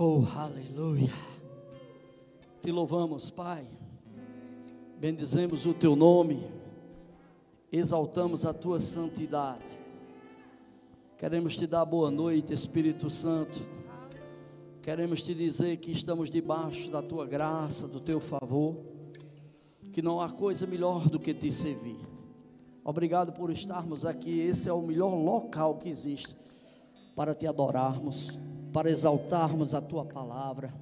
Oh, aleluia. Te louvamos, Pai. Bendizemos o teu nome. Exaltamos a tua santidade. Queremos te dar boa noite, Espírito Santo. Queremos te dizer que estamos debaixo da tua graça, do teu favor. Que não há coisa melhor do que te servir. Obrigado por estarmos aqui. Esse é o melhor local que existe para te adorarmos para exaltarmos a tua palavra,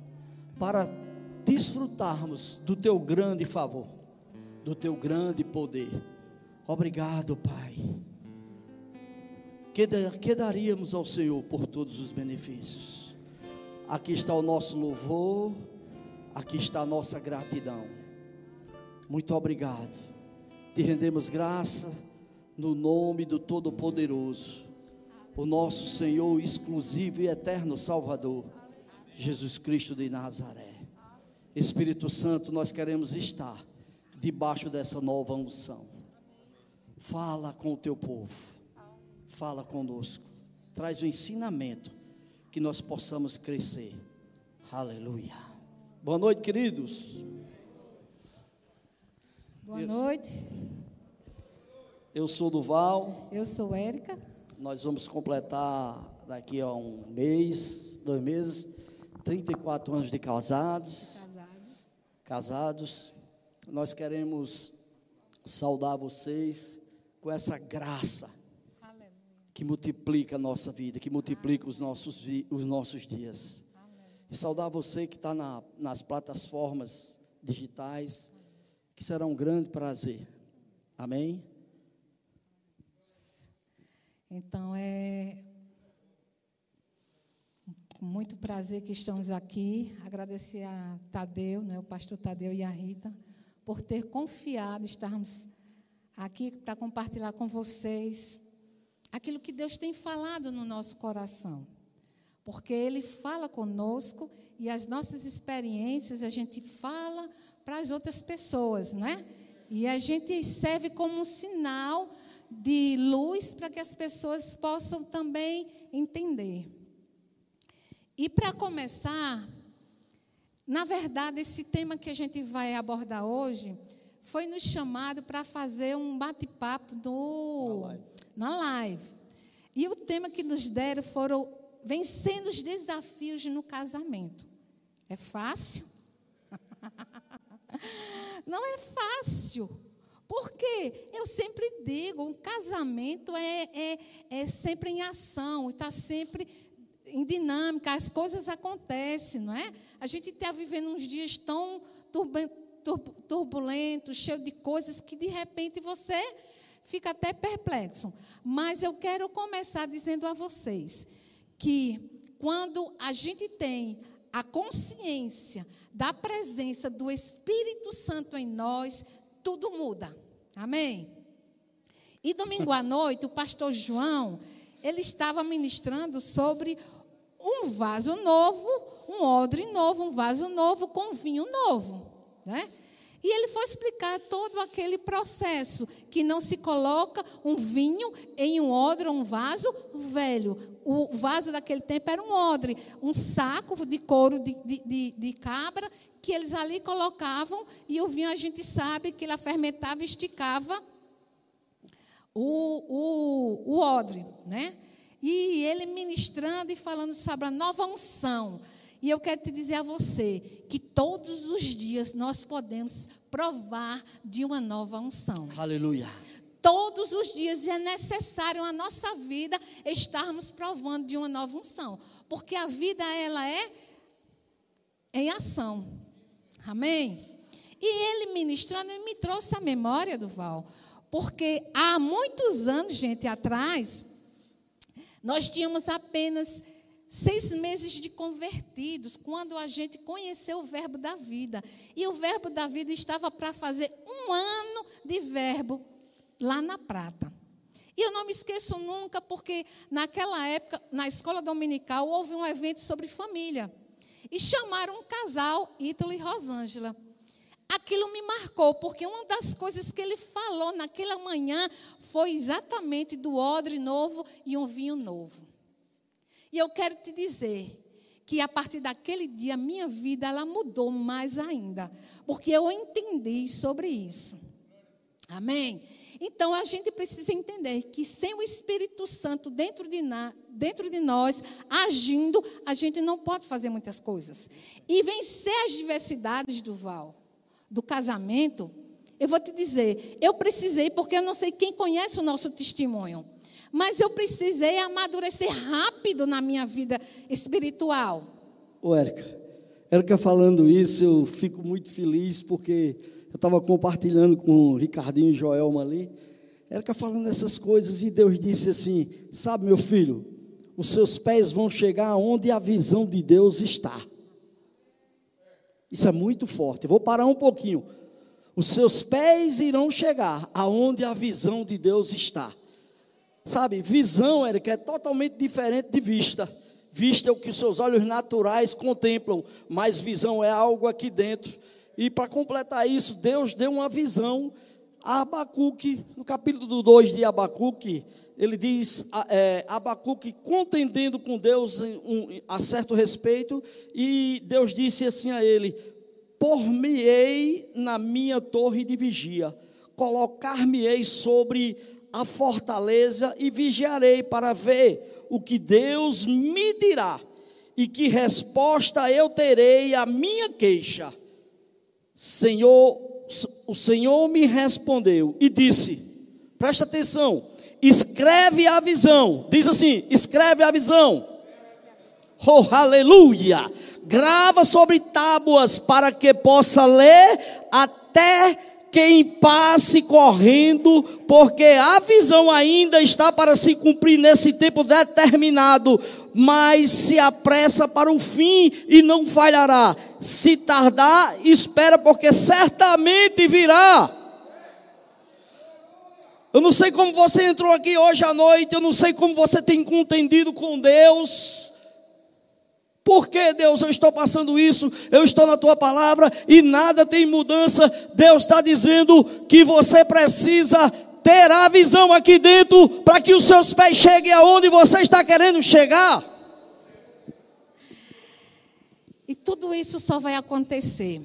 para desfrutarmos do teu grande favor, do teu grande poder. Obrigado, Pai. Que, que daríamos ao Senhor por todos os benefícios? Aqui está o nosso louvor, aqui está a nossa gratidão. Muito obrigado. Te rendemos graça no nome do Todo-Poderoso o nosso Senhor exclusivo e eterno Salvador, Jesus Cristo de Nazaré. Espírito Santo, nós queremos estar debaixo dessa nova unção. Fala com o teu povo, fala conosco, traz o ensinamento que nós possamos crescer. Aleluia. Boa noite, queridos. Boa noite. Eu sou Duval. Eu sou Érica. Nós vamos completar daqui a um mês, dois meses, 34 anos de casados. Casados. Casados. Nós queremos saudar vocês com essa graça Aleluia. que multiplica a nossa vida, que multiplica os nossos, os nossos dias. Aleluia. E saudar você que está na, nas plataformas digitais, que será um grande prazer. Amém? Então é com muito prazer que estamos aqui. Agradecer a Tadeu, né, o pastor Tadeu e a Rita, por ter confiado estarmos aqui para compartilhar com vocês aquilo que Deus tem falado no nosso coração. Porque Ele fala conosco e as nossas experiências a gente fala para as outras pessoas, né? E a gente serve como um sinal de luz para que as pessoas possam também entender. E para começar, na verdade, esse tema que a gente vai abordar hoje foi nos chamado para fazer um bate-papo na live. na live. E o tema que nos deram foram vencendo os desafios no casamento. É fácil? Não é fácil. Porque eu sempre digo, um casamento é, é, é sempre em ação, está sempre em dinâmica, as coisas acontecem, não é? A gente está vivendo uns dias tão turbulentos, cheios de coisas, que de repente você fica até perplexo. Mas eu quero começar dizendo a vocês que quando a gente tem a consciência da presença do Espírito Santo em nós, tudo muda. Amém? E domingo à noite, o pastor João, ele estava ministrando sobre um vaso novo, um odre novo, um vaso novo com vinho novo. Né? E ele foi explicar todo aquele processo, que não se coloca um vinho em um odre um vaso velho. O vaso daquele tempo era um odre, um saco de couro de, de, de, de cabra, que eles ali colocavam, e o vinho a gente sabe que ele fermentava e esticava o, o, o odre, né? E ele ministrando e falando sobre a nova unção. E eu quero te dizer a você que todos os dias nós podemos provar de uma nova unção. Aleluia. Todos os dias é necessário na nossa vida estarmos provando de uma nova unção, porque a vida ela é em ação. Amém? E ele ministrando, ele me trouxe a memória do Val. Porque há muitos anos, gente, atrás, nós tínhamos apenas seis meses de convertidos, quando a gente conheceu o verbo da vida. E o verbo da vida estava para fazer um ano de verbo lá na prata. E eu não me esqueço nunca, porque naquela época, na escola dominical, houve um evento sobre família. E chamaram um casal, Ítalo e Rosângela. Aquilo me marcou, porque uma das coisas que ele falou naquela manhã foi exatamente do odre novo e um vinho novo. E eu quero te dizer que a partir daquele dia minha vida ela mudou mais ainda, porque eu entendi sobre isso. Amém? Então a gente precisa entender que sem o Espírito Santo dentro de, na, dentro de nós, agindo, a gente não pode fazer muitas coisas. E vencer as diversidades do Val, do casamento, eu vou te dizer, eu precisei, porque eu não sei quem conhece o nosso testemunho, mas eu precisei amadurecer rápido na minha vida espiritual. Ô, Érica, Érica falando isso, eu fico muito feliz, porque eu estava compartilhando com o Ricardinho e Joelma ali, Érica falando essas coisas, e Deus disse assim: Sabe, meu filho, os seus pés vão chegar onde a visão de Deus está. Isso é muito forte. Eu vou parar um pouquinho. Os seus pés irão chegar aonde a visão de Deus está. Sabe, visão, Érica, é totalmente diferente de vista. Vista é o que os seus olhos naturais contemplam, mas visão é algo aqui dentro. E para completar isso, Deus deu uma visão a Abacuque, no capítulo 2 de Abacuque, ele diz, é, Abacuque contendendo com Deus um, a certo respeito, e Deus disse assim a ele: Por-me-ei na minha torre de vigia, colocar-me-ei sobre a fortaleza e vigiarei para ver o que Deus me dirá e que resposta eu terei à minha queixa. Senhor, o Senhor me respondeu e disse: Presta atenção, escreve a visão. Diz assim: escreve a visão. Oh, aleluia! Grava sobre tábuas para que possa ler até quem passe correndo, porque a visão ainda está para se cumprir nesse tempo determinado, mas se apressa para o fim e não falhará. Se tardar, espera, porque certamente virá. Eu não sei como você entrou aqui hoje à noite, eu não sei como você tem contendido com Deus. Por que, Deus, eu estou passando isso? Eu estou na tua palavra e nada tem mudança. Deus está dizendo que você precisa ter a visão aqui dentro para que os seus pés cheguem aonde você está querendo chegar. E tudo isso só vai acontecer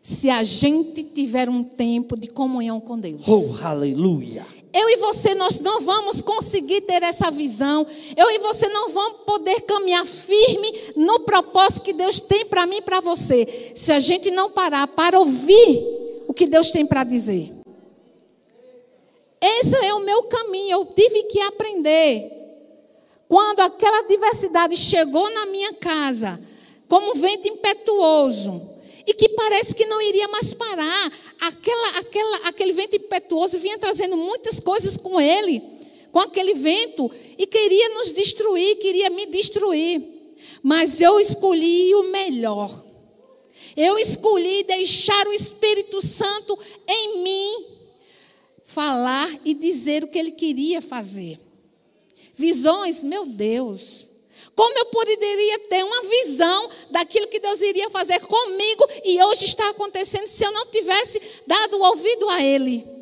se a gente tiver um tempo de comunhão com Deus. Oh, aleluia. Eu e você, nós não vamos conseguir ter essa visão. Eu e você não vamos poder caminhar firme no propósito que Deus tem para mim e para você. Se a gente não parar para ouvir o que Deus tem para dizer. Esse é o meu caminho. Eu tive que aprender. Quando aquela diversidade chegou na minha casa, como um vento impetuoso, e que parece que não iria mais parar. Aquela, aquela, aquele impetuoso vinha trazendo muitas coisas com ele, com aquele vento, e queria nos destruir, queria me destruir. Mas eu escolhi o melhor. Eu escolhi deixar o Espírito Santo em mim falar e dizer o que ele queria fazer. Visões, meu Deus. Como eu poderia ter uma visão daquilo que Deus iria fazer comigo e hoje está acontecendo se eu não tivesse dado ouvido a Ele?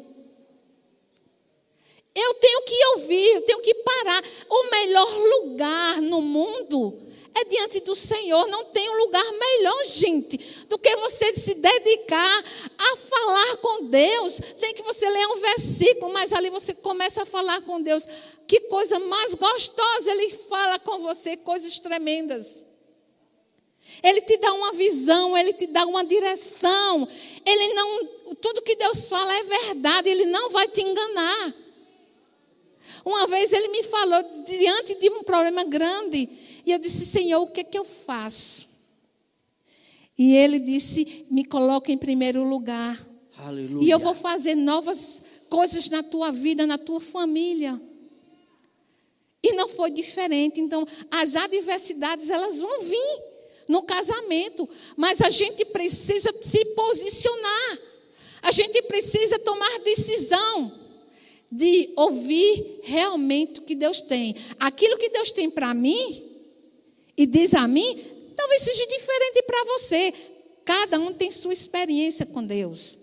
Eu tenho que ouvir, eu tenho que parar. O melhor lugar no mundo é diante do Senhor. Não tem um lugar melhor, gente, do que você se dedicar a falar com Deus. Tem que você ler um versículo, mas ali você começa a falar com Deus. Que coisa mais gostosa, Ele fala com você coisas tremendas. Ele te dá uma visão, ele te dá uma direção. Ele não, tudo que Deus fala é verdade, ele não vai te enganar. Uma vez ele me falou diante de um problema grande, e eu disse: "Senhor, o que é que eu faço?" E ele disse: "Me coloca em primeiro lugar. Aleluia. E eu vou fazer novas coisas na tua vida, na tua família." E não foi diferente. Então, as adversidades, elas vão vir no casamento. Mas a gente precisa se posicionar. A gente precisa tomar decisão de ouvir realmente o que Deus tem. Aquilo que Deus tem para mim e diz a mim, talvez seja diferente para você. Cada um tem sua experiência com Deus.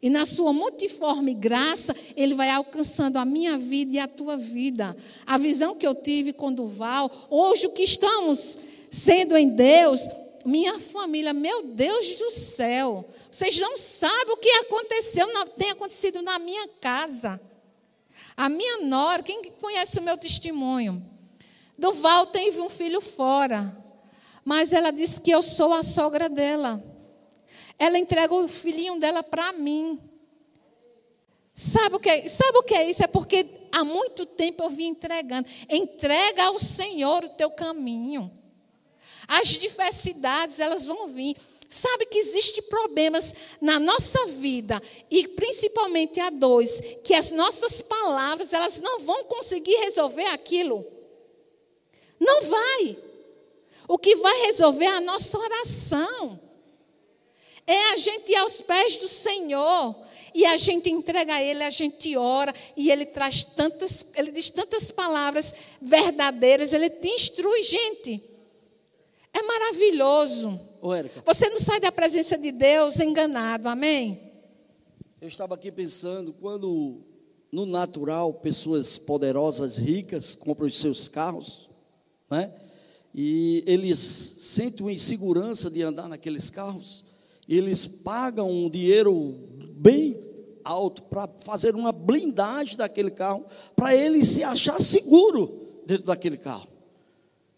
E na sua multiforme graça, Ele vai alcançando a minha vida e a tua vida. A visão que eu tive com Duval, hoje o que estamos sendo em Deus, minha família, meu Deus do céu, vocês não sabem o que aconteceu, tem acontecido na minha casa. A minha nora, quem conhece o meu testemunho? Duval teve um filho fora, mas ela disse que eu sou a sogra dela. Ela entregou o filhinho dela para mim. Sabe o, que é, sabe o que é isso? É porque há muito tempo eu vim entregando. Entrega ao Senhor o teu caminho. As diversidades, elas vão vir. Sabe que existem problemas na nossa vida, e principalmente a dois, que as nossas palavras, elas não vão conseguir resolver aquilo. Não vai. O que vai resolver é a nossa oração. É a gente ir aos pés do Senhor e a gente entrega a Ele, a gente ora e Ele traz tantas, Ele diz tantas palavras verdadeiras, Ele te instrui, gente. É maravilhoso. Ô, Érica. Você não sai da presença de Deus enganado, amém? Eu estava aqui pensando, quando no natural pessoas poderosas, ricas, compram os seus carros, né? E eles sentem uma insegurança de andar naqueles carros, eles pagam um dinheiro bem alto para fazer uma blindagem daquele carro, para ele se achar seguro dentro daquele carro.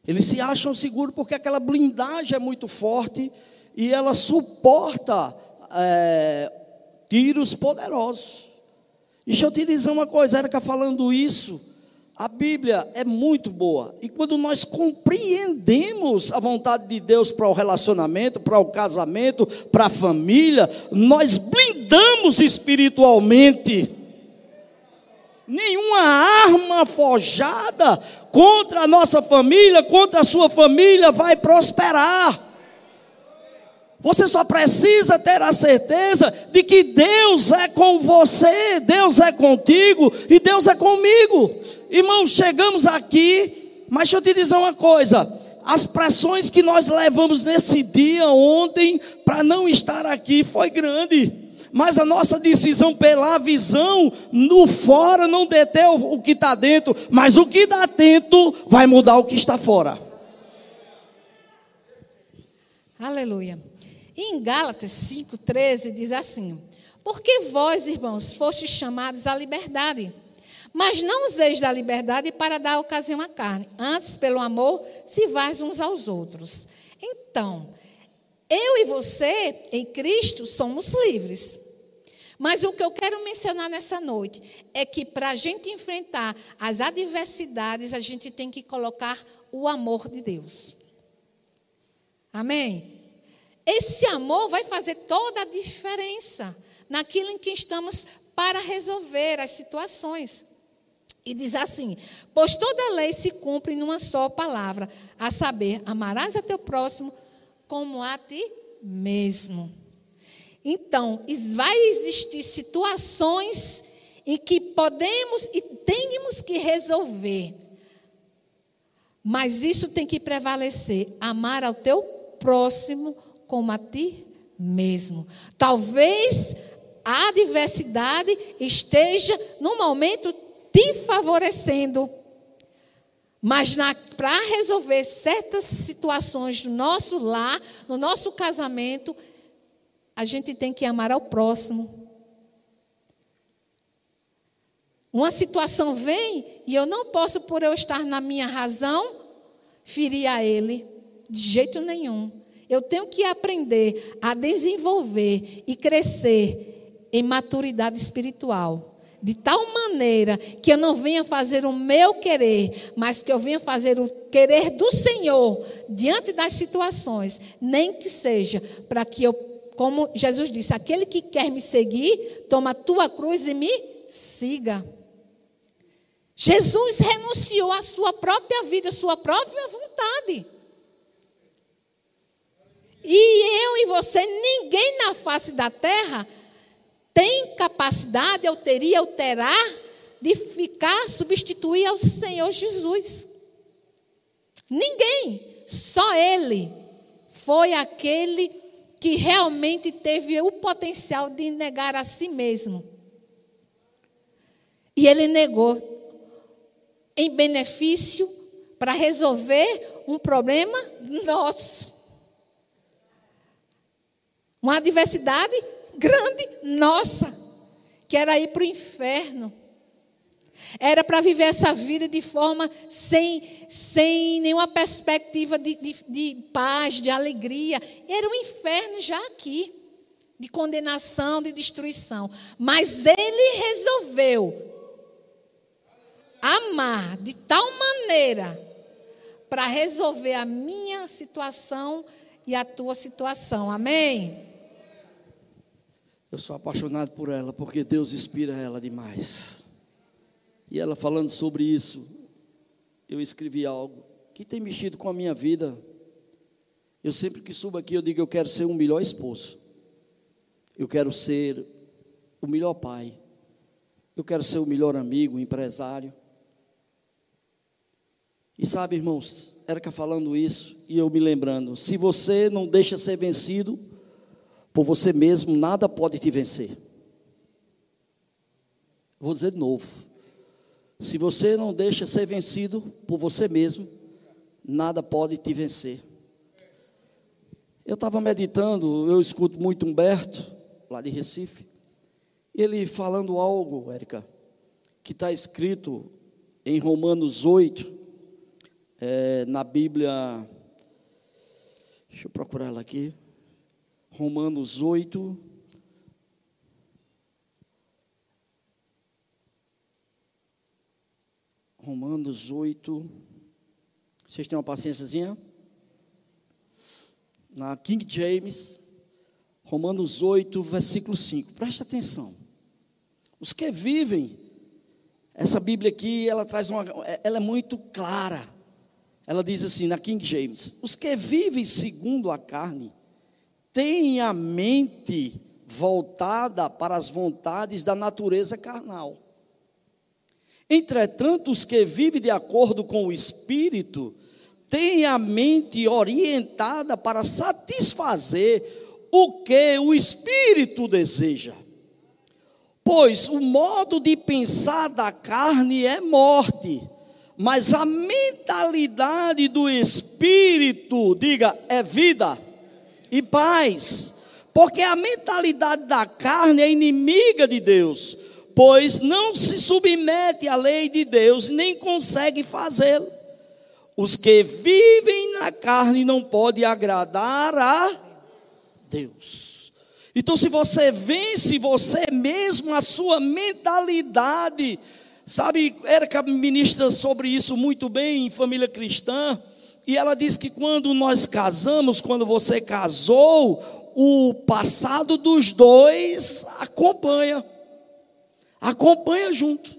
Eles se acham seguros porque aquela blindagem é muito forte e ela suporta é, tiros poderosos. Deixa eu te dizer uma coisa, Érica falando isso, a Bíblia é muito boa. E quando nós compreendemos a vontade de Deus para o relacionamento, para o casamento, para a família, nós blindamos espiritualmente. Nenhuma arma forjada contra a nossa família, contra a sua família vai prosperar. Você só precisa ter a certeza de que Deus é com você, Deus é contigo e Deus é comigo. Irmãos, chegamos aqui, mas deixa eu te dizer uma coisa: as pressões que nós levamos nesse dia ontem para não estar aqui foi grande mas a nossa decisão pela visão no fora não detém o que está dentro, mas o que está dentro vai mudar o que está fora. Aleluia. Em Gálatas 5,13 diz assim: Porque vós, irmãos, fostes chamados à liberdade, mas não useis da liberdade para dar ocasião à carne, antes, pelo amor, se vais uns aos outros. Então, eu e você, em Cristo, somos livres. Mas o que eu quero mencionar nessa noite é que para a gente enfrentar as adversidades, a gente tem que colocar o amor de Deus. Amém? Esse amor vai fazer toda a diferença naquilo em que estamos para resolver as situações. E diz assim: Pois toda lei se cumpre numa só palavra, a saber, amarás a teu próximo como a ti mesmo. Então, vai existir situações em que podemos e temos que resolver. Mas isso tem que prevalecer: amar ao teu próximo como a ti mesmo. Talvez a adversidade esteja no momento te favorecendo. Mas para resolver certas situações no nosso lar, no nosso casamento, a gente tem que amar ao próximo. Uma situação vem e eu não posso, por eu estar na minha razão, ferir a ele. De jeito nenhum. Eu tenho que aprender a desenvolver e crescer em maturidade espiritual de tal maneira que eu não venha fazer o meu querer, mas que eu venha fazer o querer do Senhor diante das situações, nem que seja para que eu, como Jesus disse, aquele que quer me seguir, toma a tua cruz e me siga. Jesus renunciou à sua própria vida, à sua própria vontade. E eu e você, ninguém na face da terra tem capacidade, eu teria, eu terá, de ficar, substituir ao Senhor Jesus. Ninguém, só Ele foi aquele que realmente teve o potencial de negar a si mesmo. E ele negou em benefício para resolver um problema nosso. Uma adversidade grande nossa, que era ir para o inferno. Era para viver essa vida de forma sem, sem nenhuma perspectiva de, de, de paz, de alegria. Era um inferno já aqui, de condenação, de destruição. Mas ele resolveu amar de tal maneira para resolver a minha situação e a tua situação. Amém? Eu sou apaixonado por ela porque Deus inspira ela demais. E ela falando sobre isso, eu escrevi algo que tem mexido com a minha vida. Eu sempre que subo aqui, eu digo: eu quero ser um melhor esposo. Eu quero ser o melhor pai. Eu quero ser o melhor amigo, empresário. E sabe, irmãos, Érica falando isso e eu me lembrando: se você não deixa ser vencido por você mesmo, nada pode te vencer. Vou dizer de novo: se você não deixa ser vencido por você mesmo, nada pode te vencer. Eu estava meditando, eu escuto muito Humberto, lá de Recife, ele falando algo, Érica, que está escrito em Romanos 8, é, na Bíblia, deixa eu procurar ela aqui, Romanos 8, Romanos 8. Vocês têm uma paciênciazinha? Na King James, Romanos 8, versículo 5. Presta atenção. Os que vivem, essa Bíblia aqui, ela traz uma, ela é muito clara. Ela diz assim na King James: Os que vivem segundo a carne têm a mente voltada para as vontades da natureza carnal. Entretanto, os que vivem de acordo com o Espírito têm a mente orientada para satisfazer o que o Espírito deseja. Pois o modo de pensar da carne é morte, mas a mentalidade do Espírito, diga, é vida e paz. Porque a mentalidade da carne é inimiga de Deus pois não se submete à lei de Deus, nem consegue fazê-lo. Os que vivem na carne não podem agradar a Deus. Então, se você vence você mesmo, a sua mentalidade, sabe, Erika ministra sobre isso muito bem em família cristã, e ela diz que quando nós casamos, quando você casou, o passado dos dois acompanha acompanha junto.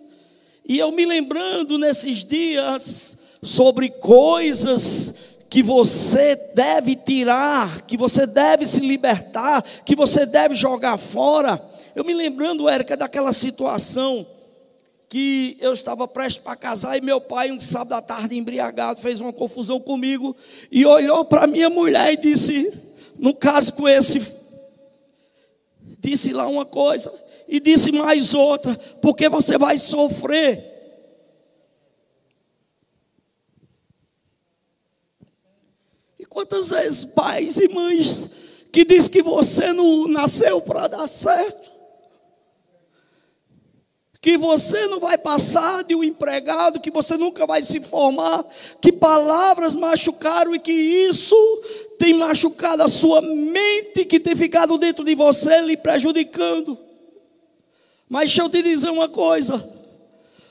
E eu me lembrando nesses dias sobre coisas que você deve tirar, que você deve se libertar, que você deve jogar fora. Eu me lembrando, Érica, daquela situação que eu estava prestes para casar e meu pai, um sábado à tarde, embriagado, fez uma confusão comigo e olhou para minha mulher e disse: No caso com esse, disse lá uma coisa e disse mais outra, porque você vai sofrer. E quantas vezes pais e mães que diz que você não nasceu para dar certo? que você não vai passar de um empregado, que você nunca vai se formar, que palavras machucaram e que isso tem machucado a sua mente, que tem ficado dentro de você, lhe prejudicando. Mas deixa eu te dizer uma coisa: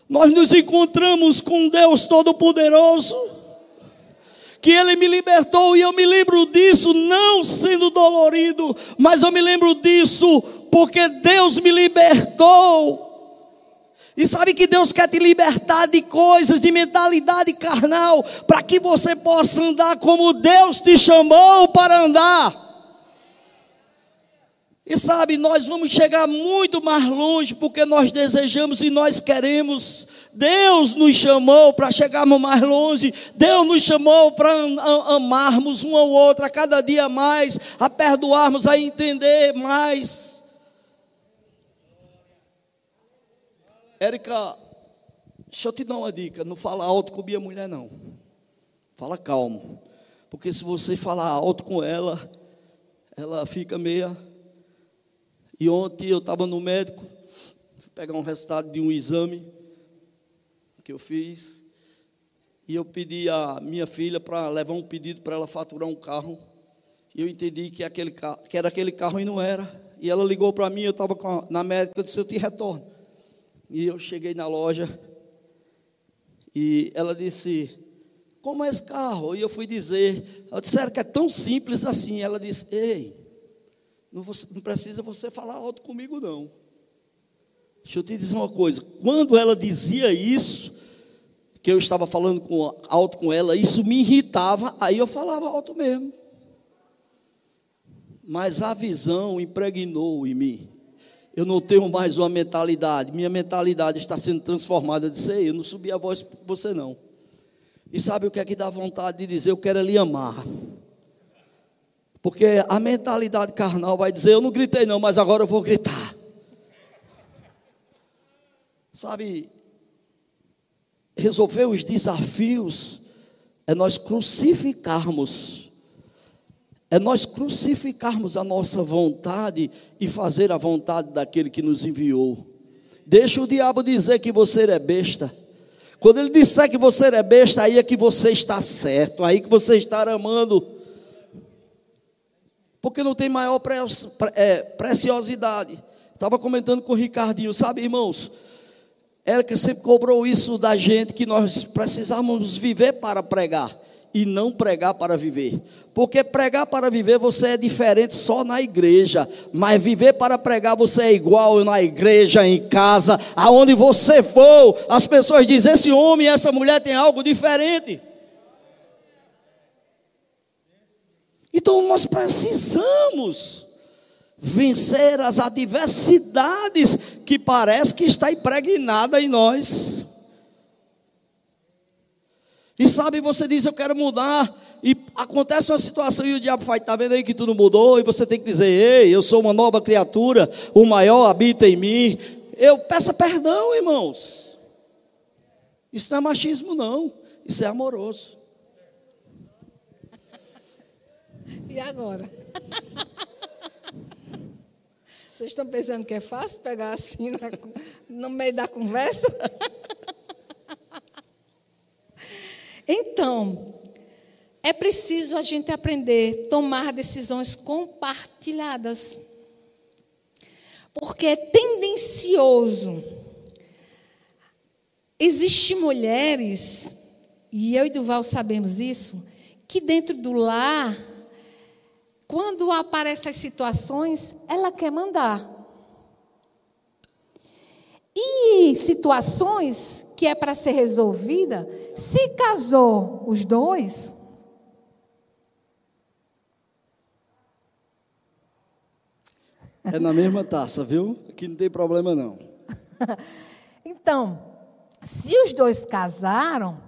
nós nos encontramos com Deus Todo-Poderoso, que Ele me libertou, e eu me lembro disso não sendo dolorido, mas eu me lembro disso porque Deus me libertou. E sabe que Deus quer te libertar de coisas, de mentalidade carnal, para que você possa andar como Deus te chamou para andar. E sabe, nós vamos chegar muito mais longe porque nós desejamos e nós queremos. Deus nos chamou para chegarmos mais longe. Deus nos chamou para amarmos um ao outro a cada dia mais, a perdoarmos, a entender mais. Érica, deixa eu te dar uma dica: não fala alto com minha mulher, não. fala calmo. Porque se você falar alto com ela, ela fica meia. E ontem eu estava no médico, fui pegar um resultado de um exame que eu fiz. E eu pedi a minha filha para levar um pedido para ela faturar um carro. E eu entendi que, aquele, que era aquele carro e não era. E ela ligou para mim, eu estava na médica, eu disse, eu te retorno. E eu cheguei na loja e ela disse, como é esse carro? E eu fui dizer, eu disseram que é tão simples assim. Ela disse, ei, não, não precisa você falar alto comigo não. Deixa eu te dizer uma coisa, quando ela dizia isso, que eu estava falando com, alto com ela, isso me irritava, aí eu falava alto mesmo. Mas a visão impregnou em mim. Eu não tenho mais uma mentalidade, minha mentalidade está sendo transformada. Eu disse, eu não subi a voz por você não. E sabe o que é que dá vontade de dizer? Eu quero lhe amar. Porque a mentalidade carnal vai dizer: Eu não gritei, não, mas agora eu vou gritar. Sabe, resolver os desafios é nós crucificarmos, é nós crucificarmos a nossa vontade e fazer a vontade daquele que nos enviou. Deixa o diabo dizer que você é besta. Quando ele disser que você é besta, aí é que você está certo, aí que você está amando. Porque não tem maior é, preciosidade. Estava comentando com o Ricardinho, sabe, irmãos? Érica sempre cobrou isso da gente, que nós precisamos viver para pregar e não pregar para viver. Porque pregar para viver você é diferente só na igreja, mas viver para pregar você é igual na igreja, em casa, aonde você for, as pessoas dizem: esse homem e essa mulher tem algo diferente. Então nós precisamos vencer as adversidades que parece que está impregnada em nós. E sabe, você diz, eu quero mudar, e acontece uma situação e o diabo faz, está vendo aí que tudo mudou, e você tem que dizer, ei, eu sou uma nova criatura, o maior habita em mim. Eu peço perdão, irmãos. Isso não é machismo, não. Isso é amoroso. E agora? Vocês estão pensando que é fácil pegar assim na, no meio da conversa? Então, é preciso a gente aprender a tomar decisões compartilhadas. Porque é tendencioso. Existem mulheres, e eu e Duval sabemos isso, que dentro do lar quando aparecem as situações, ela quer mandar. E situações que é para ser resolvida, se casou os dois, É na mesma taça, viu? Aqui não tem problema não. então, se os dois casaram,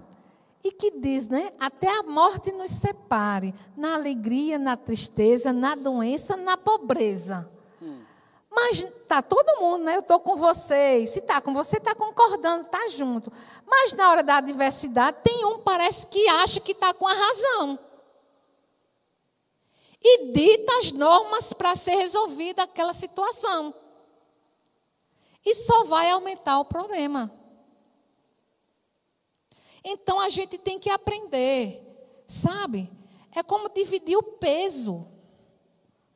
e que diz, né? Até a morte nos separe, na alegria, na tristeza, na doença, na pobreza. Hum. Mas tá todo mundo, né? Eu estou com vocês. Se está com você, está concordando, está junto. Mas na hora da adversidade, tem um parece que acha que está com a razão. E dita as normas para ser resolvida aquela situação. E só vai aumentar o problema. Então a gente tem que aprender, sabe? É como dividir o peso.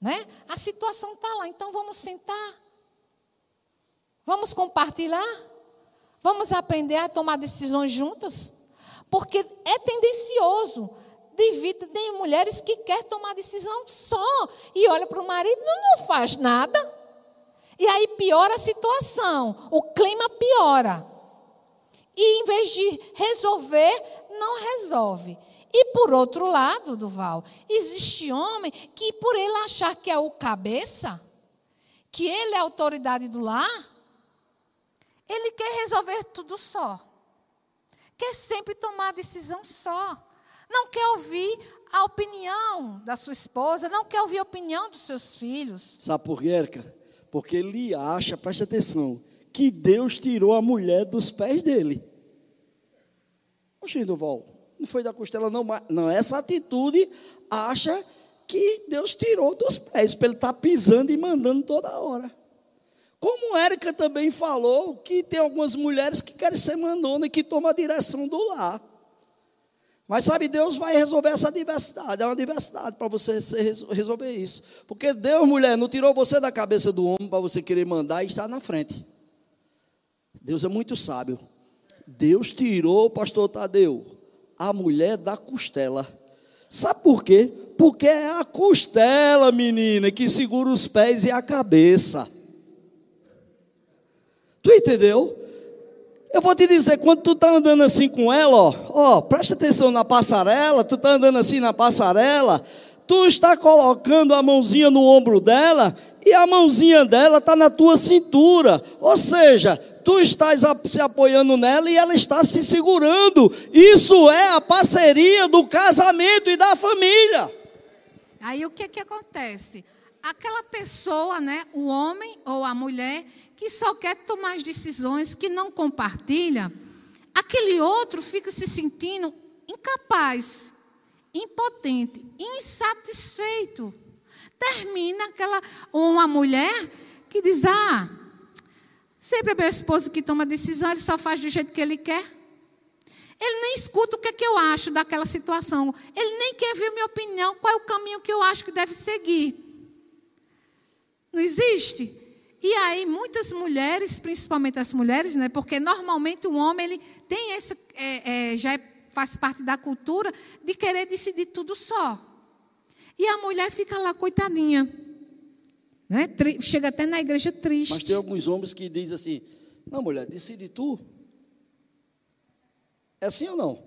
Né? A situação está lá, então vamos sentar. Vamos compartilhar. Vamos aprender a tomar decisões juntas. Porque é tendencioso. Devido, tem mulheres que querem tomar decisão só. E olha para o marido, não faz nada. E aí piora a situação. O clima piora. E em vez de resolver, não resolve. E por outro lado, Duval, existe homem que, por ele achar que é o cabeça, que ele é a autoridade do lar, ele quer resolver tudo só. Quer sempre tomar a decisão só. Não quer ouvir a opinião da sua esposa, não quer ouvir a opinião dos seus filhos. Sabe por quê, Erika? Porque ele acha, preste atenção, que Deus tirou a mulher dos pés dele. Oxi, Duval, Não foi da costela, não. Mas, não, essa atitude acha que Deus tirou dos pés, para ele estar tá pisando e mandando toda hora. Como Érica também falou, que tem algumas mulheres que querem ser mandona e que tomam a direção do lar. Mas sabe, Deus vai resolver essa diversidade. É uma diversidade para você resolver isso. Porque Deus, mulher, não tirou você da cabeça do homem para você querer mandar e estar na frente. Deus é muito sábio. Deus tirou, pastor Tadeu, a mulher da costela. Sabe por quê? Porque é a costela, menina, que segura os pés e a cabeça. Tu entendeu? Eu vou te dizer, quando tu está andando assim com ela, ó, ó, presta atenção na passarela, tu está andando assim na passarela, tu está colocando a mãozinha no ombro dela e a mãozinha dela está na tua cintura. Ou seja, tu estás se apoiando nela e ela está se segurando. Isso é a parceria do casamento e da família. Aí o que que acontece? Aquela pessoa, né, o homem ou a mulher que só quer tomar as decisões, que não compartilha, aquele outro fica se sentindo incapaz, impotente, insatisfeito. Termina aquela uma mulher que diz: "Ah, Sempre é meu esposo que toma decisão, ele só faz do jeito que ele quer. Ele nem escuta o que, é que eu acho daquela situação. Ele nem quer ver minha opinião, qual é o caminho que eu acho que deve seguir. Não existe? E aí, muitas mulheres, principalmente as mulheres, né, porque normalmente o homem ele tem esse, é, é, já é, faz parte da cultura de querer decidir tudo só. E a mulher fica lá, coitadinha né? Chega até na igreja triste. Mas tem alguns homens que dizem assim: Não, mulher, decide tu. É assim ou não?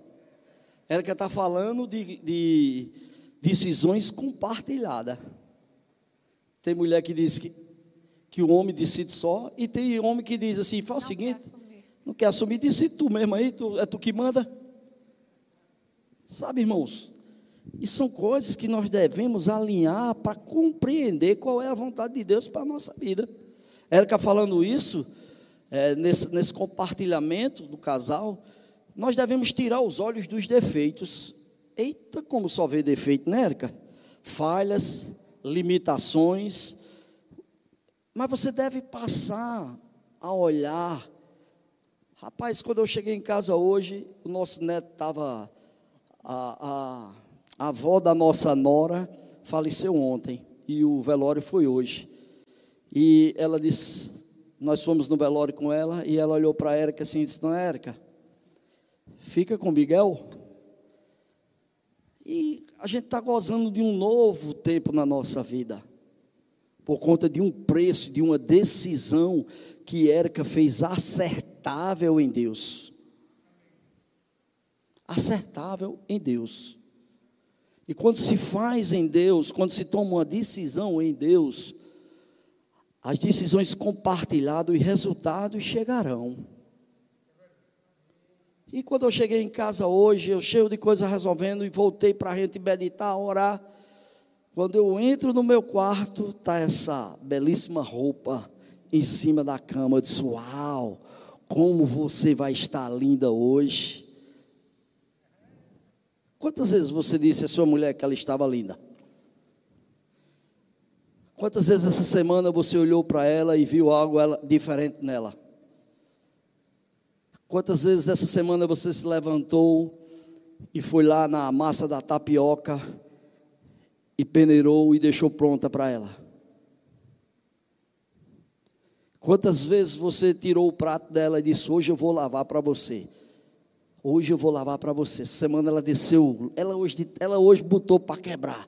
Ela que está falando de, de, decisões compartilhadas. Tem mulher que diz que, que o homem decide só, e tem homem que diz assim: faz o seguinte, quer não quer assumir, decide tu mesmo aí, tu, é tu que manda. Sabe, irmãos? E são coisas que nós devemos alinhar para compreender qual é a vontade de Deus para a nossa vida. Érica falando isso, é, nesse, nesse compartilhamento do casal, nós devemos tirar os olhos dos defeitos. Eita, como só vê defeito, né, Érica? Falhas, limitações. Mas você deve passar a olhar. Rapaz, quando eu cheguei em casa hoje, o nosso neto estava. A, a, a avó da nossa nora faleceu ontem e o velório foi hoje. E ela disse, nós fomos no velório com ela e ela olhou para Érica assim e disse: Não, Érica, fica com Miguel. E a gente está gozando de um novo tempo na nossa vida, por conta de um preço, de uma decisão que Érica fez acertável em Deus. Acertável em Deus. E quando se faz em Deus, quando se toma uma decisão em Deus, as decisões compartilhadas e resultados chegarão. E quando eu cheguei em casa hoje, eu cheio de coisa resolvendo e voltei para a gente meditar, orar. Quando eu entro no meu quarto, está essa belíssima roupa em cima da cama. Eu disse: Uau, como você vai estar linda hoje. Quantas vezes você disse à sua mulher que ela estava linda? Quantas vezes essa semana você olhou para ela e viu algo diferente nela? Quantas vezes essa semana você se levantou e foi lá na massa da tapioca e peneirou e deixou pronta para ela? Quantas vezes você tirou o prato dela e disse: Hoje eu vou lavar para você? Hoje eu vou lavar para você. Essa semana ela desceu, ela hoje, ela hoje botou para quebrar.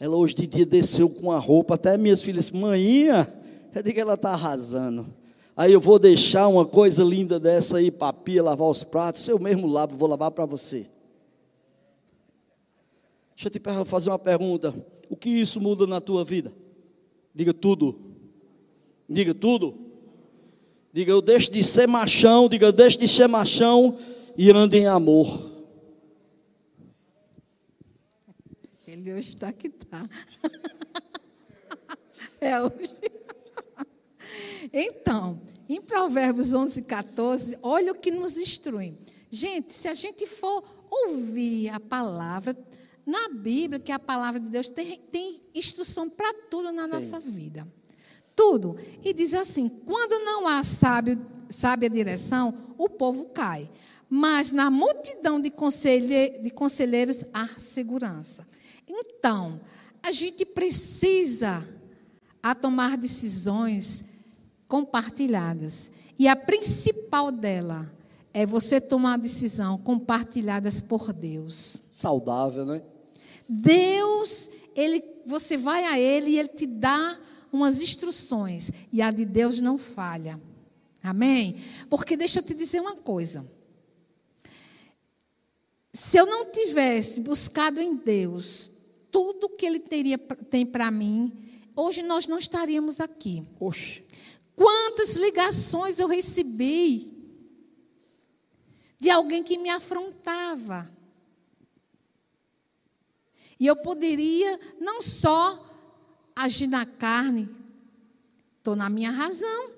Ela hoje de dia desceu com a roupa, até minhas filhas, manhinha, eu digo que ela está arrasando. Aí eu vou deixar uma coisa linda dessa aí para a pia lavar os pratos, eu mesmo lavo, vou lavar para você. Deixa eu te fazer uma pergunta. O que isso muda na tua vida? Diga tudo. Diga tudo. Diga, eu deixo de ser machão. Diga, eu deixo de ser machão e em amor. Ele hoje está que está. É hoje. Então, em Provérbios 11, 14, olha o que nos instrui. Gente, se a gente for ouvir a palavra. Na Bíblia, que é a palavra de Deus tem, tem instrução para tudo na Sim. nossa vida. Tudo. E diz assim: quando não há sábio, sábia direção, o povo cai. Mas na multidão de, conselhe, de conselheiros há segurança. Então, a gente precisa a tomar decisões compartilhadas. E a principal dela é você tomar decisão compartilhadas por Deus. Saudável, né? Deus, ele, você vai a Ele e Ele te dá umas instruções. E a de Deus não falha. Amém? Porque deixa eu te dizer uma coisa. Se eu não tivesse buscado em Deus tudo que Ele teria, tem para mim, hoje nós não estaríamos aqui. Oxe. Quantas ligações eu recebi de alguém que me afrontava. E eu poderia não só agir na carne, estou na minha razão,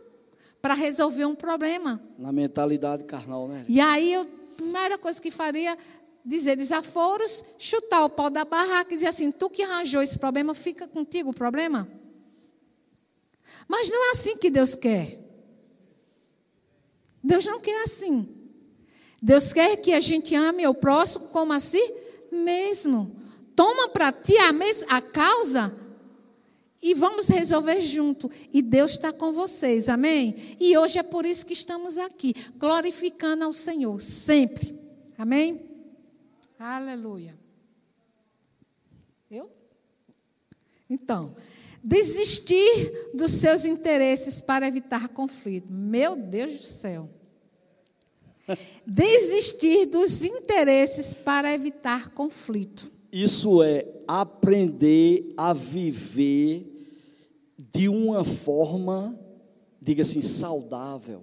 para resolver um problema. Na mentalidade carnal, né? E aí, eu, a primeira coisa que faria, dizer desaforos, chutar o pau da barraca e dizer assim: tu que arranjou esse problema, fica contigo o problema. Mas não é assim que Deus quer. Deus não quer assim. Deus quer que a gente ame o próximo como a si mesmo. Toma para ti a, mes a causa e vamos resolver junto. E Deus está com vocês, amém? E hoje é por isso que estamos aqui, glorificando ao Senhor, sempre. Amém? Aleluia. Eu? Então, desistir dos seus interesses para evitar conflito. Meu Deus do céu. Desistir dos interesses para evitar conflito. Isso é aprender a viver de uma forma, diga assim, saudável.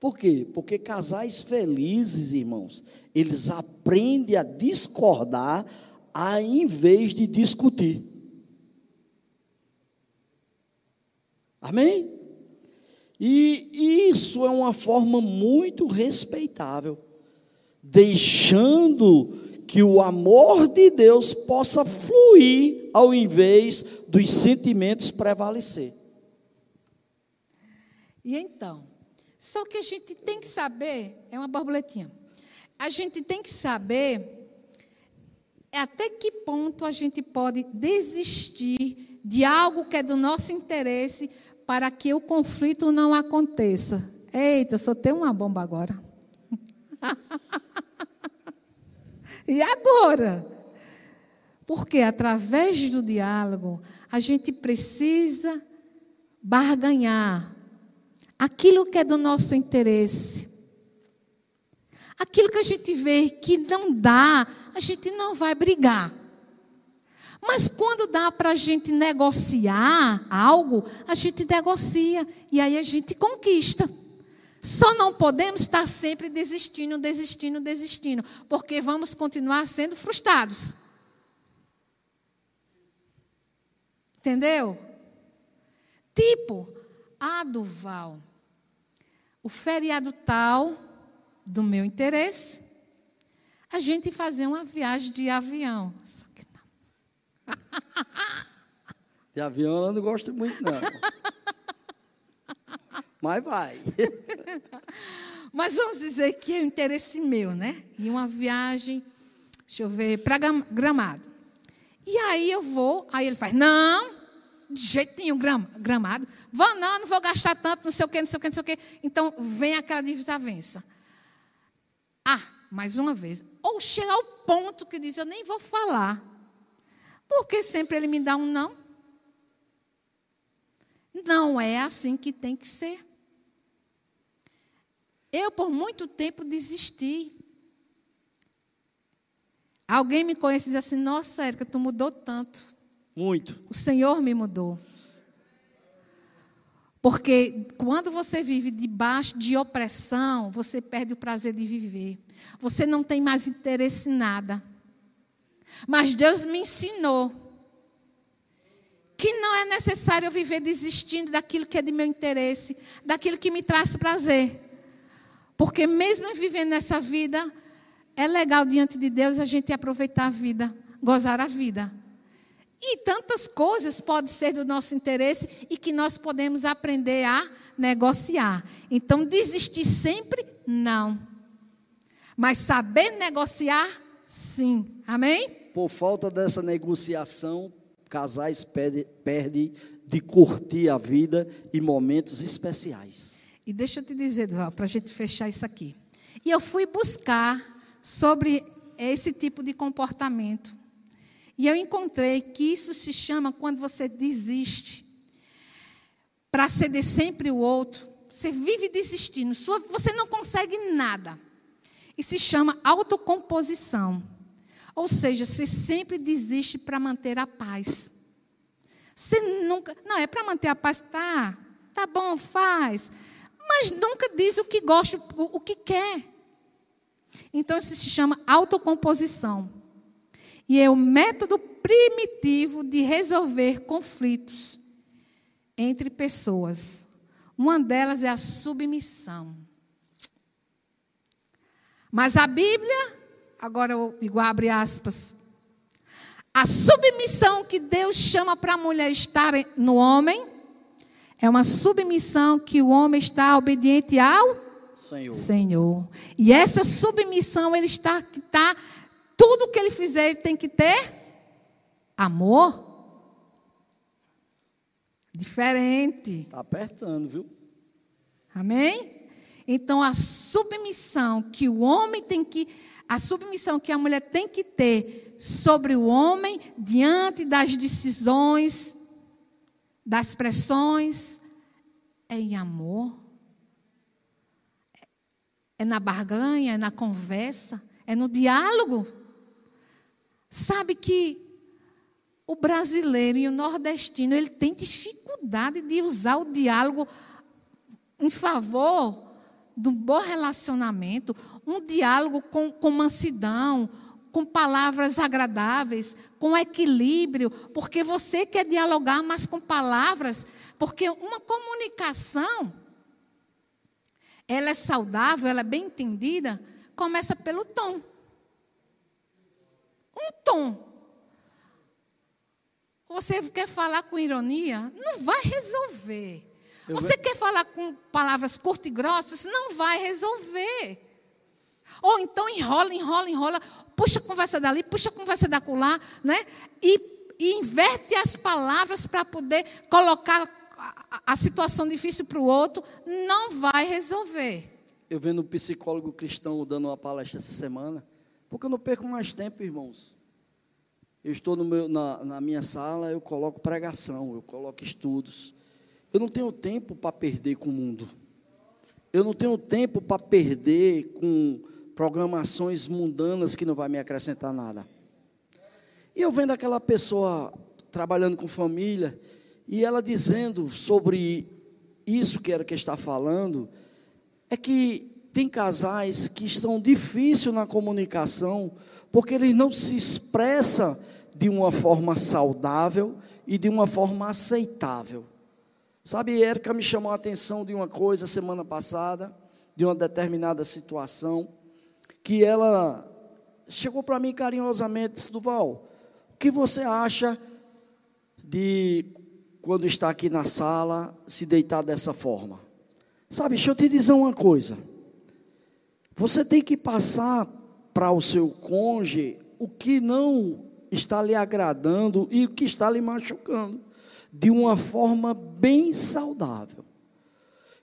Por quê? Porque casais felizes, irmãos, eles aprendem a discordar ao invés de discutir. Amém? E isso é uma forma muito respeitável, deixando que o amor de Deus possa fluir ao invés dos sentimentos prevalecer. E então, só que a gente tem que saber, é uma borboletinha. A gente tem que saber até que ponto a gente pode desistir de algo que é do nosso interesse para que o conflito não aconteça. Eita, só tem uma bomba agora. e agora? Porque através do diálogo, a gente precisa barganhar aquilo que é do nosso interesse. Aquilo que a gente vê que não dá, a gente não vai brigar. Mas quando dá para a gente negociar algo, a gente negocia e aí a gente conquista. Só não podemos estar sempre desistindo, desistindo, desistindo, porque vamos continuar sendo frustrados. Entendeu? Tipo, a Duval, o feriado tal do meu interesse, a gente fazer uma viagem de avião. De avião eu não gosto muito, não. Mas vai. Mas vamos dizer que é um interesse meu, né? E uma viagem, deixa eu ver, para Gramado. E aí eu vou, aí ele faz, não, de jeito nenhum, Gramado. Vou não, não vou gastar tanto, não sei o quê, não sei o quê, não sei o quê. Então vem aquela desavença. Ah, mais uma vez. Ou chega ao ponto que diz, eu nem vou falar. Porque sempre ele me dá um não. Não é assim que tem que ser. Eu, por muito tempo, desisti. Alguém me conhece e diz assim: Nossa, Érica, tu mudou tanto. Muito. O Senhor me mudou. Porque quando você vive debaixo de opressão, você perde o prazer de viver. Você não tem mais interesse em nada. Mas Deus me ensinou que não é necessário eu viver desistindo daquilo que é de meu interesse, daquilo que me traz prazer. Porque mesmo vivendo nessa vida, é legal diante de Deus a gente aproveitar a vida, gozar a vida. E tantas coisas podem ser do nosso interesse e que nós podemos aprender a negociar. Então, desistir sempre, não. Mas saber negociar, sim. Amém? Por falta dessa negociação, casais perdem perde de curtir a vida e momentos especiais. E deixa eu te dizer, Duval, para a gente fechar isso aqui. E eu fui buscar sobre esse tipo de comportamento. E eu encontrei que isso se chama quando você desiste para ceder sempre o outro. Você vive desistindo, você não consegue nada. E se chama autocomposição. Ou seja, você sempre desiste para manter a paz. Você nunca. Não, é para manter a paz. Tá, tá bom, faz. Mas nunca diz o que gosta, o, o que quer. Então, isso se chama autocomposição. E é o método primitivo de resolver conflitos entre pessoas. Uma delas é a submissão. Mas a Bíblia, agora eu digo, abre aspas, a submissão que Deus chama para a mulher estar no homem é uma submissão que o homem está obediente ao Senhor. Senhor. E essa submissão, ele está, está tudo que ele fizer, ele tem que ter amor. Diferente. Está apertando, viu? Amém? Então a submissão que o homem tem que, a submissão que a mulher tem que ter sobre o homem diante das decisões, das pressões, é em amor, é na barganha, é na conversa, é no diálogo. Sabe que o brasileiro e o nordestino, ele tem dificuldade de usar o diálogo em favor de um bom relacionamento, um diálogo com, com mansidão, com palavras agradáveis, com equilíbrio, porque você quer dialogar, mas com palavras, porque uma comunicação, ela é saudável, ela é bem entendida, começa pelo tom. Um tom. Você quer falar com ironia? Não vai resolver. Você quer falar com palavras curtas e grossas? Não vai resolver. Ou então enrola, enrola, enrola, puxa a conversa dali, puxa a conversa da lá, né? E, e inverte as palavras para poder colocar a, a situação difícil para o outro, não vai resolver. Eu vendo um psicólogo cristão dando uma palestra essa semana, porque eu não perco mais tempo, irmãos. Eu estou meu, na, na minha sala, eu coloco pregação, eu coloco estudos. Eu não tenho tempo para perder com o mundo. Eu não tenho tempo para perder com programações mundanas que não vai me acrescentar nada. E eu vendo aquela pessoa trabalhando com família e ela dizendo sobre isso que era que está falando, é que tem casais que estão difícil na comunicação, porque eles não se expressam de uma forma saudável e de uma forma aceitável. Sabe, Érica me chamou a atenção de uma coisa semana passada, de uma determinada situação que ela chegou para mim carinhosamente, disse, Duval, o que você acha de quando está aqui na sala se deitar dessa forma? Sabe, deixa eu te dizer uma coisa. Você tem que passar para o seu cônjuge o que não está lhe agradando e o que está lhe machucando, de uma forma bem saudável.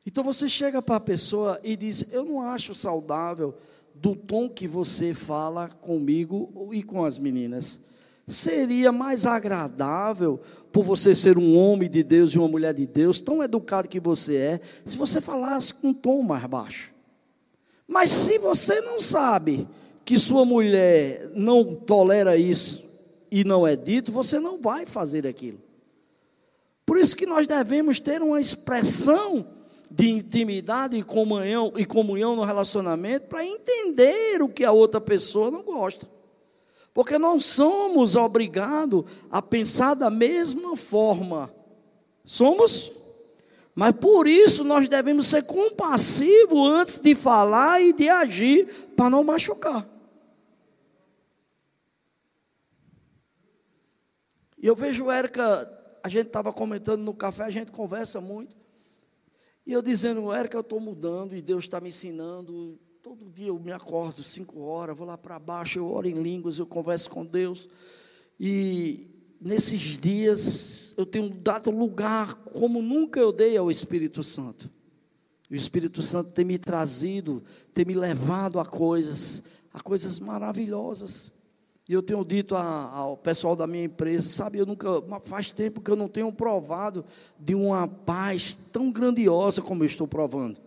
Então você chega para a pessoa e diz: Eu não acho saudável do tom que você fala comigo e com as meninas. Seria mais agradável, por você ser um homem de Deus e uma mulher de Deus, tão educado que você é, se você falasse com um tom mais baixo. Mas se você não sabe que sua mulher não tolera isso e não é dito, você não vai fazer aquilo. Por isso que nós devemos ter uma expressão de intimidade e comunhão, e comunhão no relacionamento para entender o que a outra pessoa não gosta. Porque não somos obrigados a pensar da mesma forma. Somos? Mas por isso nós devemos ser compassivos antes de falar e de agir para não machucar. E eu vejo Érica, a gente estava comentando no café, a gente conversa muito. E eu dizendo, Érica, eu estou mudando e Deus está me ensinando. Todo dia eu me acordo cinco horas, vou lá para baixo, eu oro em línguas, eu converso com Deus. E nesses dias eu tenho dado lugar como nunca eu dei ao Espírito Santo. O Espírito Santo tem me trazido, tem me levado a coisas, a coisas maravilhosas. E eu tenho dito a, ao pessoal da minha empresa, sabe, eu nunca, faz tempo que eu não tenho provado de uma paz tão grandiosa como eu estou provando.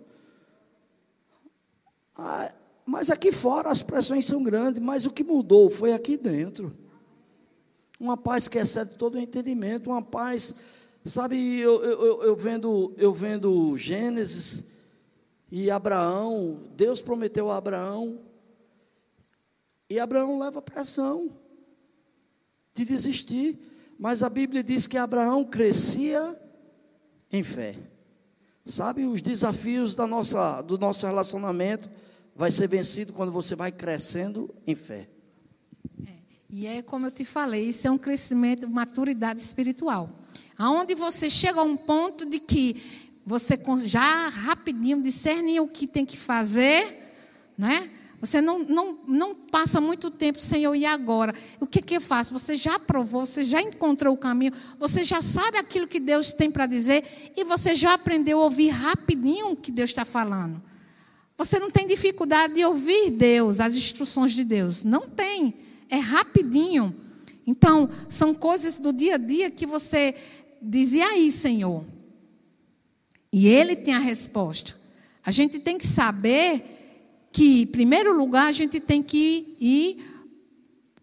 Ah, mas aqui fora as pressões são grandes, mas o que mudou foi aqui dentro. Uma paz que excede todo o entendimento, uma paz, sabe, eu, eu, eu, vendo, eu vendo Gênesis e Abraão, Deus prometeu a Abraão, e Abraão leva pressão de desistir, mas a Bíblia diz que Abraão crescia em fé. Sabe, os desafios da nossa, do nosso relacionamento vai ser vencido quando você vai crescendo em fé. E é como eu te falei, isso é um crescimento, maturidade espiritual. Aonde você chega a um ponto de que você já rapidinho discerne o que tem que fazer, né? Você não, não, não passa muito tempo sem eu ir agora. O que, que eu faço? Você já provou, você já encontrou o caminho, você já sabe aquilo que Deus tem para dizer e você já aprendeu a ouvir rapidinho o que Deus está falando. Você não tem dificuldade de ouvir Deus, as instruções de Deus. Não tem é rapidinho. Então, são coisas do dia a dia que você diz, e aí, Senhor? E Ele tem a resposta. A gente tem que saber que, em primeiro lugar, a gente tem que ir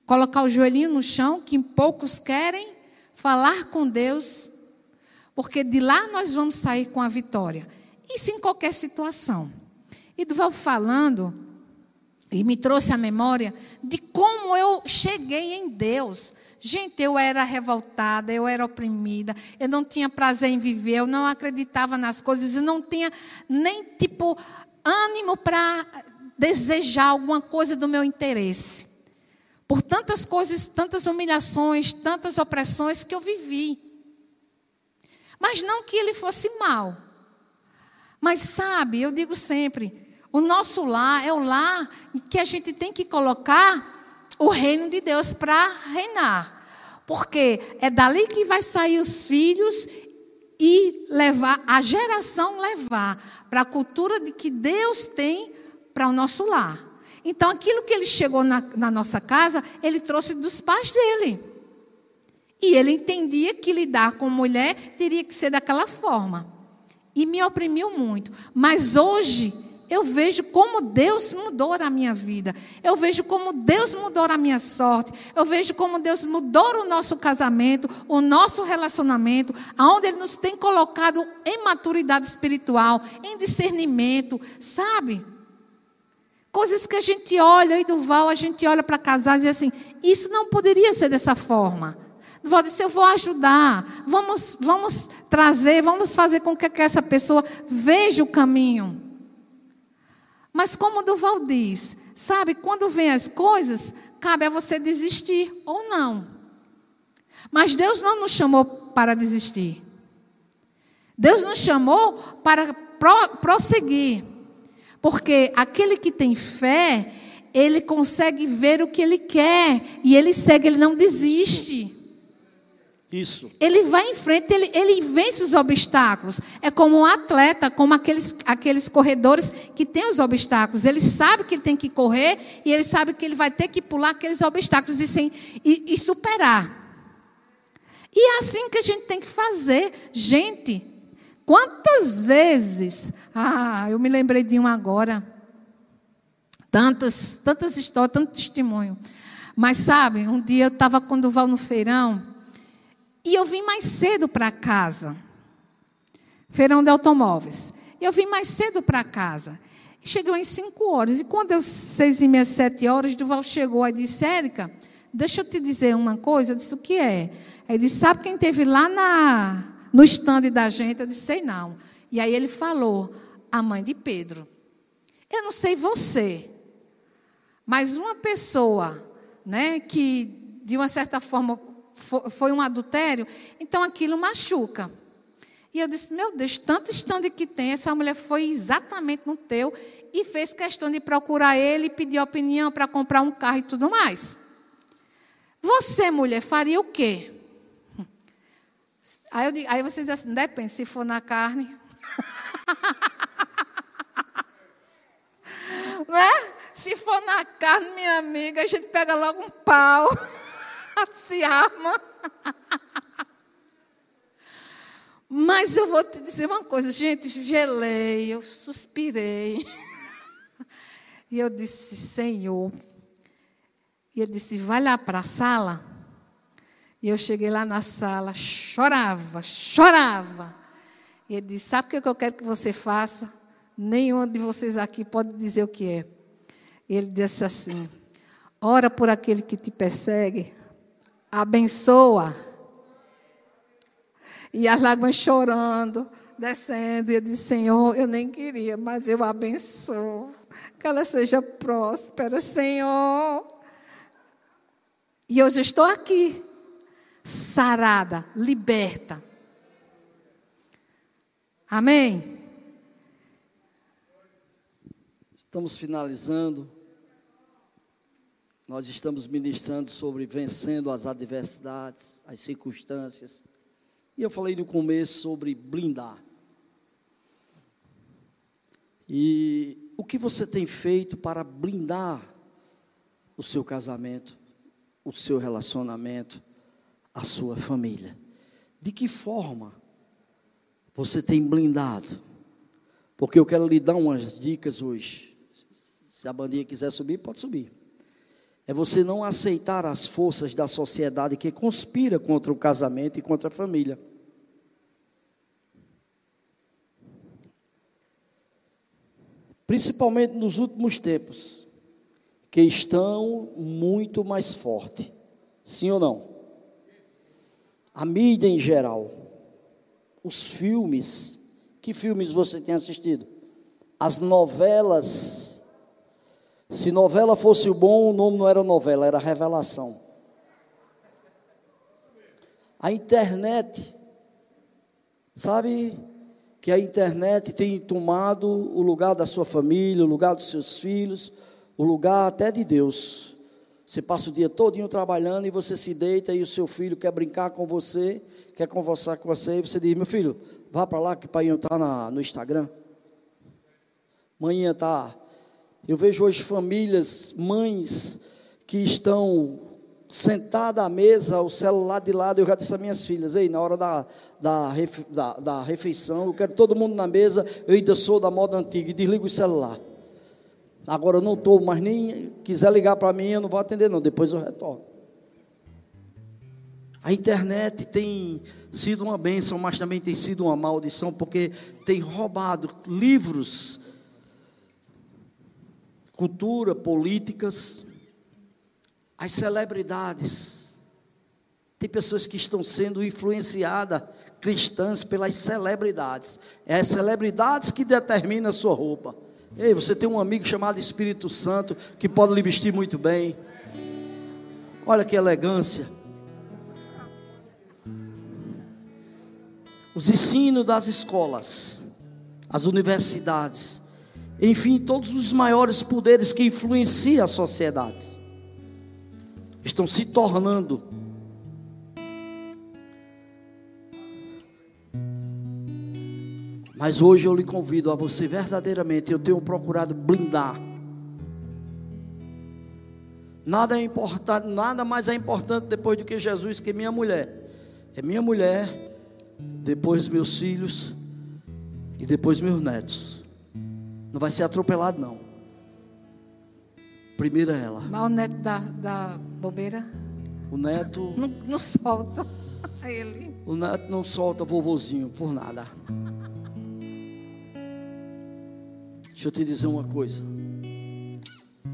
colocar o joelhinho no chão, que poucos querem, falar com Deus, porque de lá nós vamos sair com a vitória. Isso em qualquer situação. E Duval falando e me trouxe a memória de como eu cheguei em Deus. Gente, eu era revoltada, eu era oprimida, eu não tinha prazer em viver, eu não acreditava nas coisas, eu não tinha nem tipo ânimo para desejar alguma coisa do meu interesse. Por tantas coisas, tantas humilhações, tantas opressões que eu vivi. Mas não que ele fosse mal. Mas sabe, eu digo sempre, o nosso lar é o lar que a gente tem que colocar o reino de Deus para reinar. Porque é dali que vai sair os filhos e levar, a geração levar para a cultura de que Deus tem para o nosso lar. Então, aquilo que ele chegou na, na nossa casa, ele trouxe dos pais dele. E ele entendia que lidar com mulher teria que ser daquela forma. E me oprimiu muito. Mas hoje, eu vejo como Deus mudou a minha vida. Eu vejo como Deus mudou a minha sorte. Eu vejo como Deus mudou o nosso casamento, o nosso relacionamento, aonde Ele nos tem colocado em maturidade espiritual, em discernimento, sabe? Coisas que a gente olha, e Duval, a gente olha para casar e diz assim: isso não poderia ser dessa forma. Duval disse: eu vou ajudar, vamos, vamos trazer, vamos fazer com que essa pessoa veja o caminho. Mas como Duval diz, sabe, quando vem as coisas, cabe a você desistir ou não. Mas Deus não nos chamou para desistir. Deus nos chamou para pro, prosseguir. Porque aquele que tem fé, ele consegue ver o que ele quer e ele segue, ele não desiste. Isso. Ele vai em frente, ele, ele vence os obstáculos. É como um atleta, como aqueles, aqueles corredores que têm os obstáculos. Ele sabe que ele tem que correr e ele sabe que ele vai ter que pular aqueles obstáculos e, sem, e, e superar. E é assim que a gente tem que fazer. Gente, quantas vezes. Ah, eu me lembrei de um agora. Tantas, tantas histórias, tanto testemunho. Mas sabe, um dia eu estava com o Duval no feirão. E eu vim mais cedo para casa. Feirão de automóveis. E eu vim mais cedo para casa. Chegou em cinco horas. E quando eu, seis e meia, sete horas, Duval chegou e disse, Érica, deixa eu te dizer uma coisa. Eu disse, o que é? Ele disse, sabe quem teve lá na, no estande da gente? Eu disse, sei não. E aí ele falou, a mãe de Pedro. Eu não sei você, mas uma pessoa, né, que de uma certa forma foi um adultério, então aquilo machuca. E eu disse: Meu Deus, tanto stand que tem, essa mulher foi exatamente no teu e fez questão de procurar ele, pedir opinião para comprar um carro e tudo mais. Você, mulher, faria o quê? Aí, eu digo, aí você diz assim: depende, se for na carne. né? Se for na carne, minha amiga, a gente pega logo um pau, se arma. Mas eu vou te dizer uma coisa, gente, gelei, eu suspirei. E eu disse, Senhor. E ele disse, vai lá para a sala. E eu cheguei lá na sala, chorava, chorava. E ele disse, sabe o que eu quero que você faça? Nenhum de vocês aqui pode dizer o que é. E ele disse assim, ora por aquele que te persegue, abençoa e as lágrimas chorando, descendo. E eu disse: Senhor, eu nem queria, mas eu abençoo. Que ela seja próspera, Senhor. E hoje estou aqui, sarada, liberta. Amém? Estamos finalizando. Nós estamos ministrando sobre vencendo as adversidades, as circunstâncias. E eu falei no começo sobre blindar. E o que você tem feito para blindar o seu casamento, o seu relacionamento, a sua família? De que forma você tem blindado? Porque eu quero lhe dar umas dicas hoje. Se a bandinha quiser subir, pode subir. É você não aceitar as forças da sociedade que conspira contra o casamento e contra a família. Principalmente nos últimos tempos, que estão muito mais fortes. Sim ou não? A mídia em geral, os filmes, que filmes você tem assistido? As novelas se novela fosse o bom, o nome não era novela, era revelação. A internet, sabe que a internet tem tomado o lugar da sua família, o lugar dos seus filhos, o lugar até de Deus. Você passa o dia todinho trabalhando e você se deita e o seu filho quer brincar com você, quer conversar com você, e você diz, meu filho, vá para lá que o pai está no Instagram. Manhã está eu vejo hoje famílias, mães, que estão sentadas à mesa, o celular de lado. Eu já disse às minhas filhas: Ei, na hora da, da, da, da refeição, eu quero todo mundo na mesa. Eu ainda sou da moda antiga e desligo o celular. Agora eu não estou mais nem. Quiser ligar para mim, eu não vou atender, não. Depois eu retorno. A internet tem sido uma bênção, mas também tem sido uma maldição, porque tem roubado livros cultura, políticas, as celebridades. Tem pessoas que estão sendo influenciadas, cristãs, pelas celebridades. É as celebridades que determinam a sua roupa. Ei, você tem um amigo chamado Espírito Santo que pode lhe vestir muito bem. Olha que elegância. Os ensinos das escolas, as universidades, enfim, todos os maiores poderes que influenciam a sociedade estão se tornando Mas hoje eu lhe convido a você verdadeiramente, eu tenho procurado blindar. Nada é importante, nada mais é importante depois do que Jesus que minha mulher. É minha mulher, depois meus filhos e depois meus netos. Não vai ser atropelado, não. Primeiro é ela. Mas o neto da, da bobeira? O neto. Não, não solta ele. O neto não solta vovozinho por nada. Deixa eu te dizer uma coisa.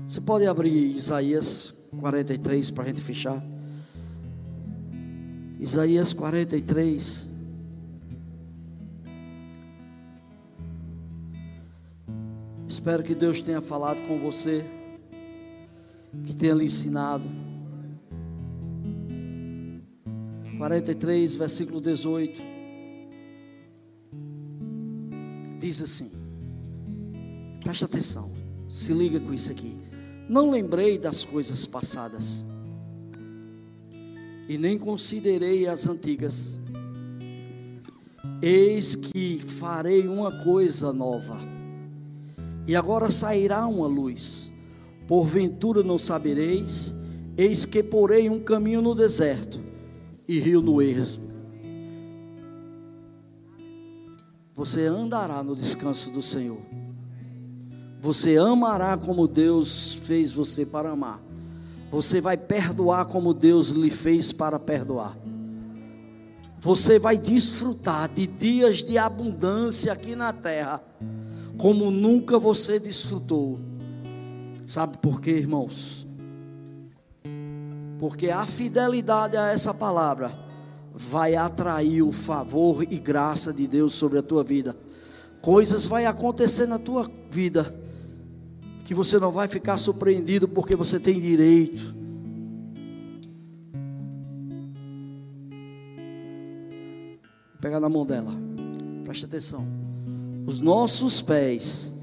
Você pode abrir Isaías 43 para a gente fechar? Isaías 43. Espero que Deus tenha falado com você, que tenha lhe ensinado. 43, versículo 18. Diz assim: Presta atenção, se liga com isso aqui. Não lembrei das coisas passadas, e nem considerei as antigas. Eis que farei uma coisa nova, e agora sairá uma luz. Porventura não sabereis, eis que porei um caminho no deserto e rio no ermo. Você andará no descanso do Senhor. Você amará como Deus fez você para amar. Você vai perdoar como Deus lhe fez para perdoar. Você vai desfrutar de dias de abundância aqui na terra, como nunca você desfrutou. Sabe por quê, irmãos? Porque a fidelidade a essa palavra vai atrair o favor e graça de Deus sobre a tua vida. Coisas vai acontecer na tua vida que você não vai ficar surpreendido porque você tem direito. Vou pegar na mão dela. Preste atenção. Os nossos pés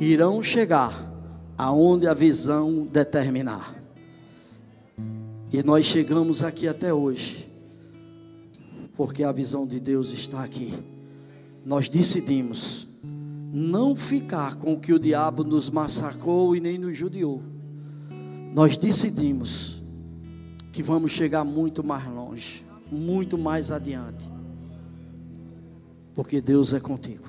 irão chegar aonde a visão determinar. E nós chegamos aqui até hoje, porque a visão de Deus está aqui. Nós decidimos não ficar com o que o diabo nos massacrou e nem nos judiou. Nós decidimos que vamos chegar muito mais longe, muito mais adiante, porque Deus é contigo.